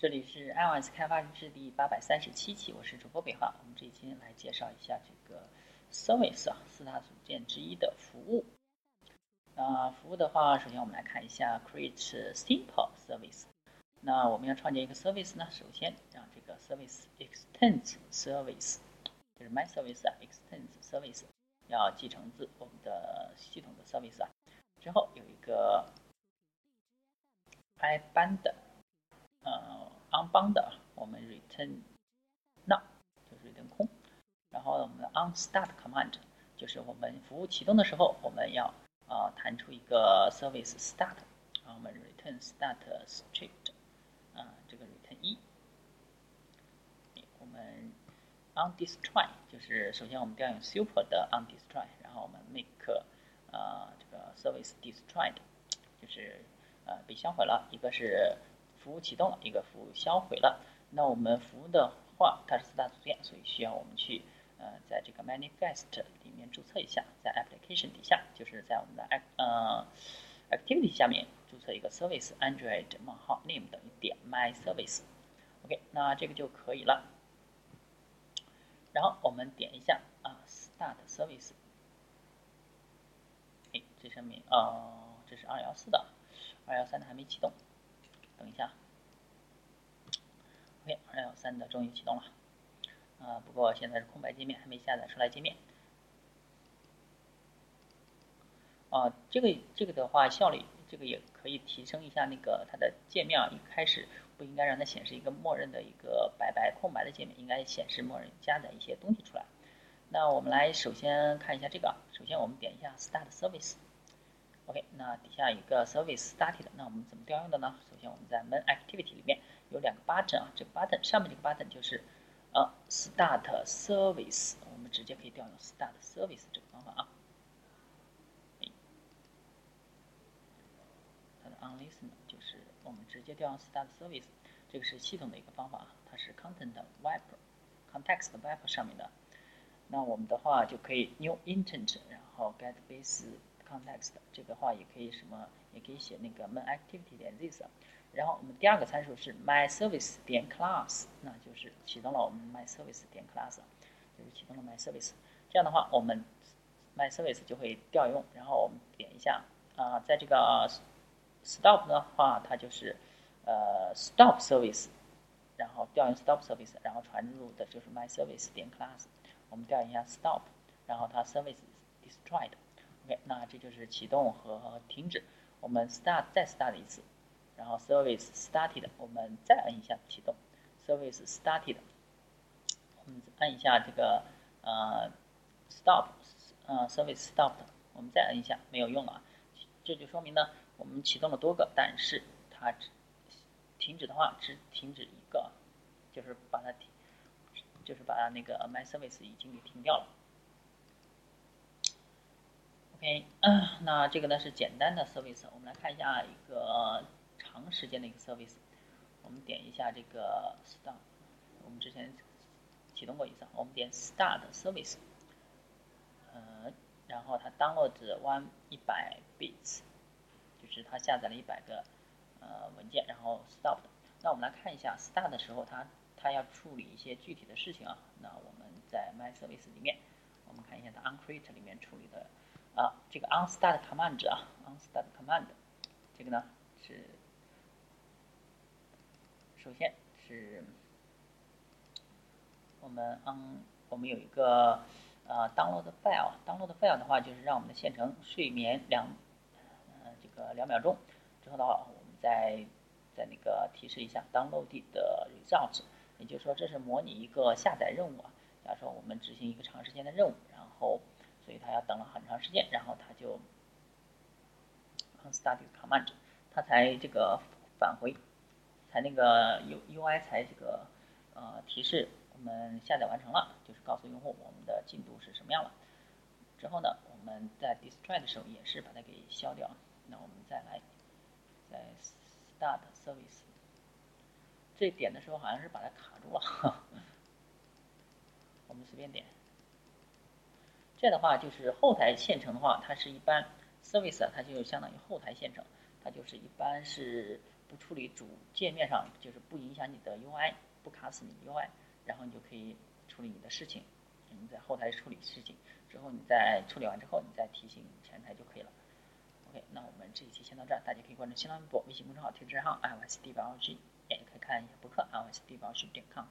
这里是 iOS 开发日志第八百三十七期，我是主播北浩。我们这一期来介绍一下这个 service 啊，四大组件之一的服务。那服务的话，首先我们来看一下 create simple service。那我们要创建一个 service 呢，首先让这个 service extends service，就是 my service 啊，extends service 要继承自我们的系统的 service 啊。之后有一个 i 班的。呃，unbound 我们 return none 就是 return 空，然后我们的 onStart command 就是我们服务启动的时候，我们要啊弹出一个 service start，然后我们 return start strict 啊这个 return 一，我们 onDestroy 就是首先我们调用 super 的 onDestroy，然后我们 make 啊这个 service destroyed 就是呃被销毁了，一个是。服务启动了一个服务销毁了，那我们服务的话，它是四大组件，所以需要我们去呃，在这个 manifest 里面注册一下，在 application 底下，就是在我们的 act 呃 activity 下面注册一个 service android 冒号 name 等于点 my service，OK，那这个就可以了。然后我们点一下啊 start service，哎，这上面啊，这是二幺四的，二幺三的还没启动。等一下，OK，二幺三的终于启动了，啊，不过现在是空白界面，还没下载出来界面。啊，这个这个的话效率，这个也可以提升一下那个它的界面。一开始不应该让它显示一个默认的一个白白空白的界面，应该显示默认加载一些东西出来。那我们来首先看一下这个，首先我们点一下 Start Service。OK，那底下一个 service started，那我们怎么调用的呢？首先我们在 main activity 里面有两个 button 啊，这个 button 上面这个 button 就是呃 start service，我们直接可以调用 start service 这个方法啊。它的 onListen 就是我们直接调用 start service，这个是系统的一个方法啊，它是 content web context web 上面的。那我们的话就可以 new intent，然后 get base。Context 这个话也可以什么，也可以写那个 main activity 点 this，然后我们第二个参数是 my service 点 class，那就是启动了我们 my service 点 class，就是启动了 my service。这样的话，我们 my service 就会调用，然后我们点一下啊，在这个 stop 的话，它就是呃 stop service，然后调用 stop service，然后传入的就是 my service 点 class。我们调一下 stop，然后它 service destroyed。那这就是启动和停止。我们 start 再 start 一次，然后 service started，我们再按一下启动，service started。我们按一下这个呃 stop，呃 service stopped，我们再按一下，没有用了。这就说明呢，我们启动了多个，但是它只停止的话只停止一个，就是把它停，就是把那个 my service 已经给停掉了。OK，嗯，那这个呢是简单的 service，我们来看一下一个长时间的一个 service。我们点一下这个 start，我们之前启动过一次，我们点 start service，呃，然后它 download one 一百 bits，就是它下载了一百个呃文件，然后 stop。那我们来看一下 start 的时候，它它要处理一些具体的事情啊。那我们在 my service 里面，我们看一下它 onCreate 里面处理的。啊，这个 onStart command 啊，onStart command，这个呢是首先是我们 on 我们有一个呃 download file，download file 的话就是让我们的线程睡眠两呃这个两秒钟之后的话，我们再再那个提示一下 download 的 result，也就是说这是模拟一个下载任务啊，假如说我们执行一个长时间的任务，然后。所以它要等了很长时间，然后它就 start command，它才这个返回，才那个 U U I 才这个呃提示我们下载完成了，就是告诉用户我们的进度是什么样了。之后呢，我们在 destroy 的时候也是把它给消掉。那我们再来在 start service 这点的时候，好像是把它卡住了，我们随便点。这样的话，就是后台线程的话，它是一般 service，它就相当于后台线程，它就是一般是不处理主界面上，就是不影响你的 UI，不卡死你的 UI，然后你就可以处理你的事情。你在后台处理事情之后，你再处理完之后，你再提醒前台就可以了。OK，那我们这一期先到这儿，大家可以关注新浪微博、微信公众号、推特账号 iOS 地表 g 也可以看一下博客 iOS 地表 g 点 com。